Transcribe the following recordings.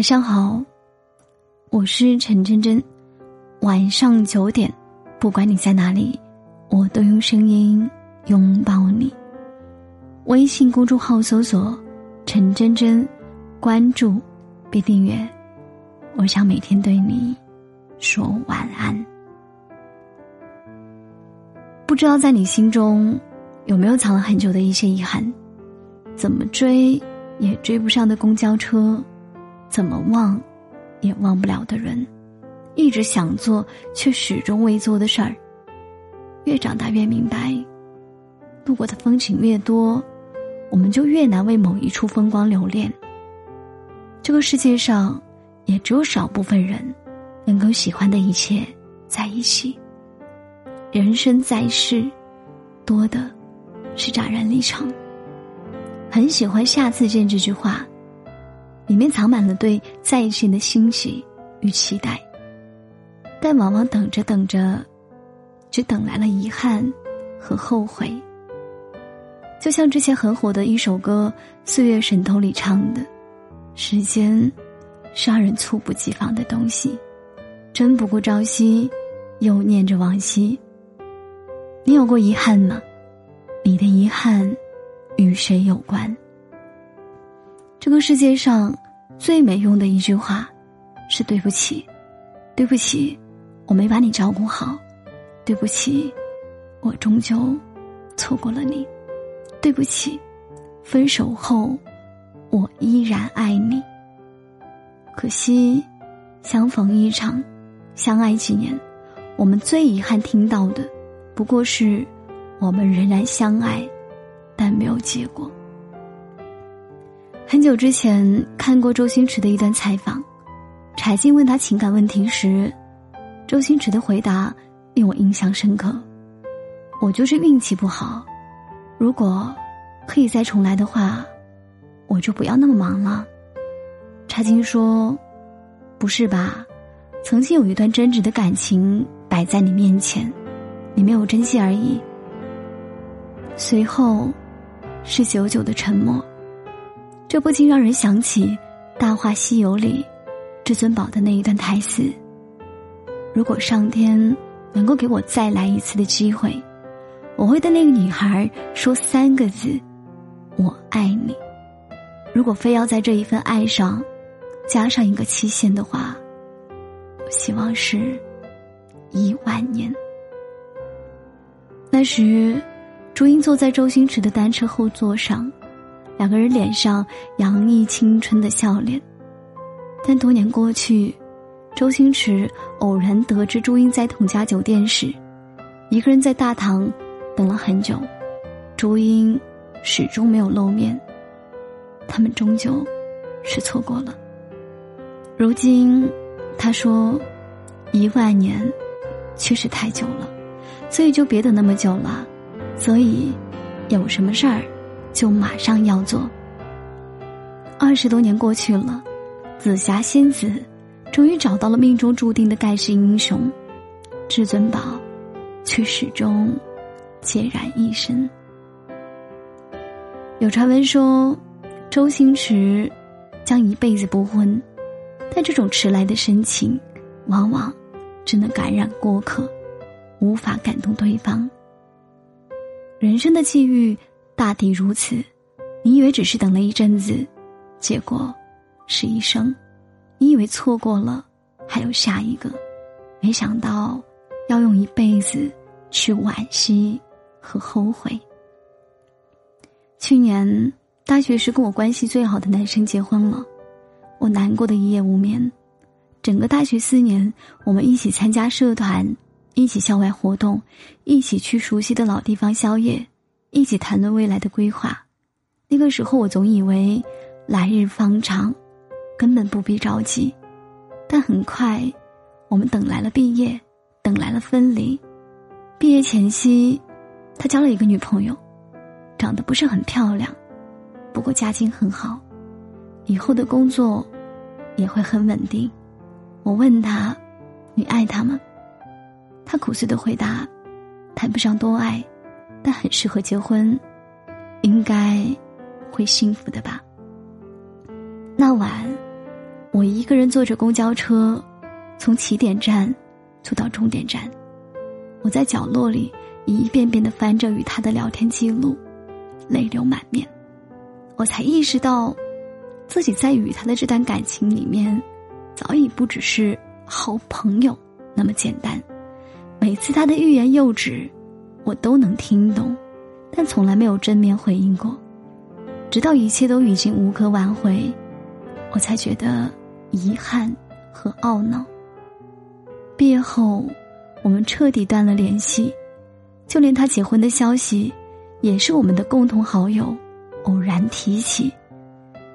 晚上好，我是陈真真。晚上九点，不管你在哪里，我都用声音拥抱你。微信公众号搜索“陈真真”，关注并订阅。我想每天对你说晚安。不知道在你心中有没有藏了很久的一些遗憾？怎么追也追不上的公交车，怎么忘也忘不了的人。一直想做却始终未做的事儿。越长大越明白，路过的风景越多，我们就越难为某一处风光留恋。这个世界上，也只有少部分人，能够喜欢的一切在一起。人生在世，多的是乍然离场。很喜欢“下次见”这句话，里面藏满了对在一起的欣喜与期待。但往往等着等着，只等来了遗憾和后悔。就像之前很火的一首歌《岁月神偷》里唱的：“时间是让人猝不及防的东西，真不顾朝夕，又念着往昔。”你有过遗憾吗？你的遗憾与谁有关？这个世界上最没用的一句话是“对不起，对不起”。我没把你照顾好，对不起，我终究错过了你，对不起，分手后我依然爱你。可惜，相逢一场，相爱几年，我们最遗憾听到的，不过是我们仍然相爱，但没有结果。很久之前看过周星驰的一段采访，柴静问他情感问题时。周星驰的回答令我印象深刻。我就是运气不好，如果可以再重来的话，我就不要那么忙了。查金说：“不是吧？曾经有一段真挚的感情摆在你面前，你没有珍惜而已。”随后是久久的沉默，这不禁让人想起《大话西游》里至尊宝的那一段台词。如果上天能够给我再来一次的机会，我会对那个女孩说三个字：“我爱你。”如果非要在这一份爱上加上一个期限的话，我希望是一万年。那时，朱茵坐在周星驰的单车后座上，两个人脸上洋溢青春的笑脸。但多年过去。周星驰偶然得知朱茵在同家酒店时，一个人在大堂等了很久，朱茵始终没有露面。他们终究是错过了。如今，他说：“一万年确实太久了，所以就别等那么久了。所以，有什么事儿就马上要做。”二十多年过去了，紫霞仙子。终于找到了命中注定的盖世英雄，至尊宝，却始终孑然一身。有传闻说，周星驰将一辈子不婚，但这种迟来的深情，往往只能感染过客，无法感动对方。人生的际遇大抵如此，你以为只是等了一阵子，结果是一生。你以为错过了，还有下一个，没想到要用一辈子去惋惜和后悔。去年大学时跟我关系最好的男生结婚了，我难过的一夜无眠。整个大学四年，我们一起参加社团，一起校外活动，一起去熟悉的老地方宵夜，一起谈论未来的规划。那个时候，我总以为来日方长。根本不必着急，但很快，我们等来了毕业，等来了分离。毕业前夕，他交了一个女朋友，长得不是很漂亮，不过家境很好，以后的工作也会很稳定。我问他：“你爱他吗？”他苦涩的回答：“谈不上多爱，但很适合结婚，应该会幸福的吧。”那晚。我一个人坐着公交车，从起点站坐到终点站。我在角落里一遍遍的翻着与他的聊天记录，泪流满面。我才意识到，自己在与他的这段感情里面，早已不只是好朋友那么简单。每次他的欲言又止，我都能听懂，但从来没有正面回应过。直到一切都已经无可挽回，我才觉得遗憾和懊恼。毕业后，我们彻底断了联系，就连他结婚的消息，也是我们的共同好友偶然提起。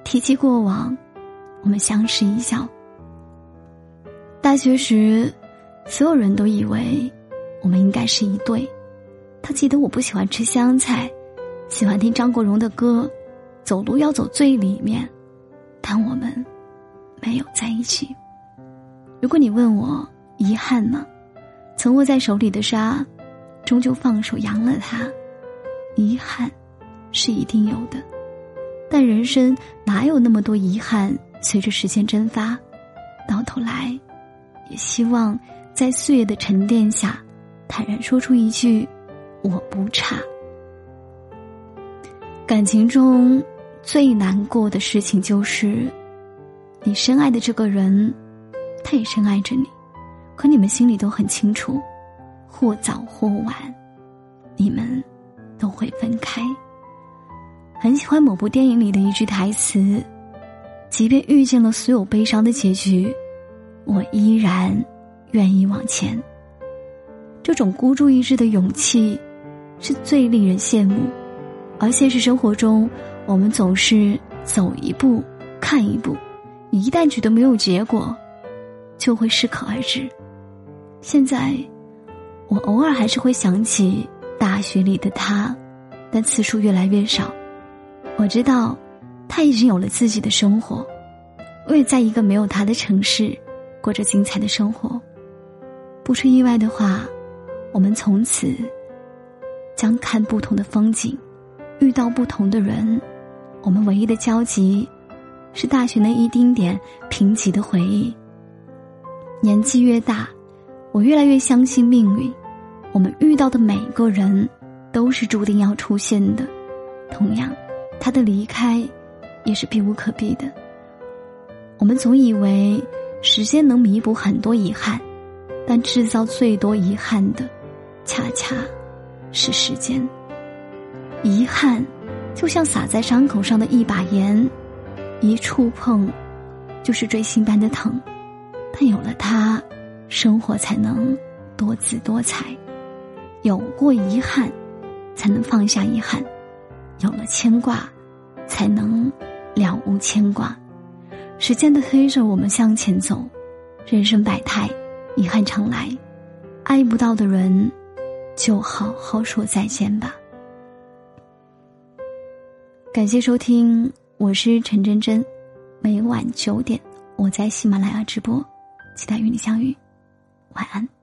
提起过往，我们相视一笑。大学时，所有人都以为我们应该是一对。他记得我不喜欢吃香菜，喜欢听张国荣的歌。走路要走最里面，但我们没有在一起。如果你问我遗憾呢？曾握在手里的沙，终究放手扬了它。遗憾是一定有的，但人生哪有那么多遗憾？随着时间蒸发，到头来，也希望在岁月的沉淀下，坦然说出一句：我不差。感情中。最难过的事情就是，你深爱的这个人，他也深爱着你，可你们心里都很清楚，或早或晚，你们都会分开。很喜欢某部电影里的一句台词：“即便遇见了所有悲伤的结局，我依然愿意往前。”这种孤注一掷的勇气，是最令人羡慕，而现实生活中。我们总是走一步看一步，一旦觉得没有结果，就会适可而止。现在，我偶尔还是会想起大学里的他，但次数越来越少。我知道，他已经有了自己的生活，我也在一个没有他的城市，过着精彩的生活。不出意外的话，我们从此将看不同的风景，遇到不同的人。我们唯一的交集，是大学那一丁点贫瘠的回忆。年纪越大，我越来越相信命运。我们遇到的每个人，都是注定要出现的。同样，他的离开，也是避无可避的。我们总以为时间能弥补很多遗憾，但制造最多遗憾的，恰恰是时间。遗憾。就像撒在伤口上的一把盐，一触碰，就是锥心般的疼。但有了它，生活才能多姿多彩。有过遗憾，才能放下遗憾；有了牵挂，才能了无牵挂。时间的推着我们向前走，人生百态，遗憾常来。爱不到的人，就好好说再见吧。感谢收听，我是陈真真，每晚九点我在喜马拉雅直播，期待与你相遇，晚安。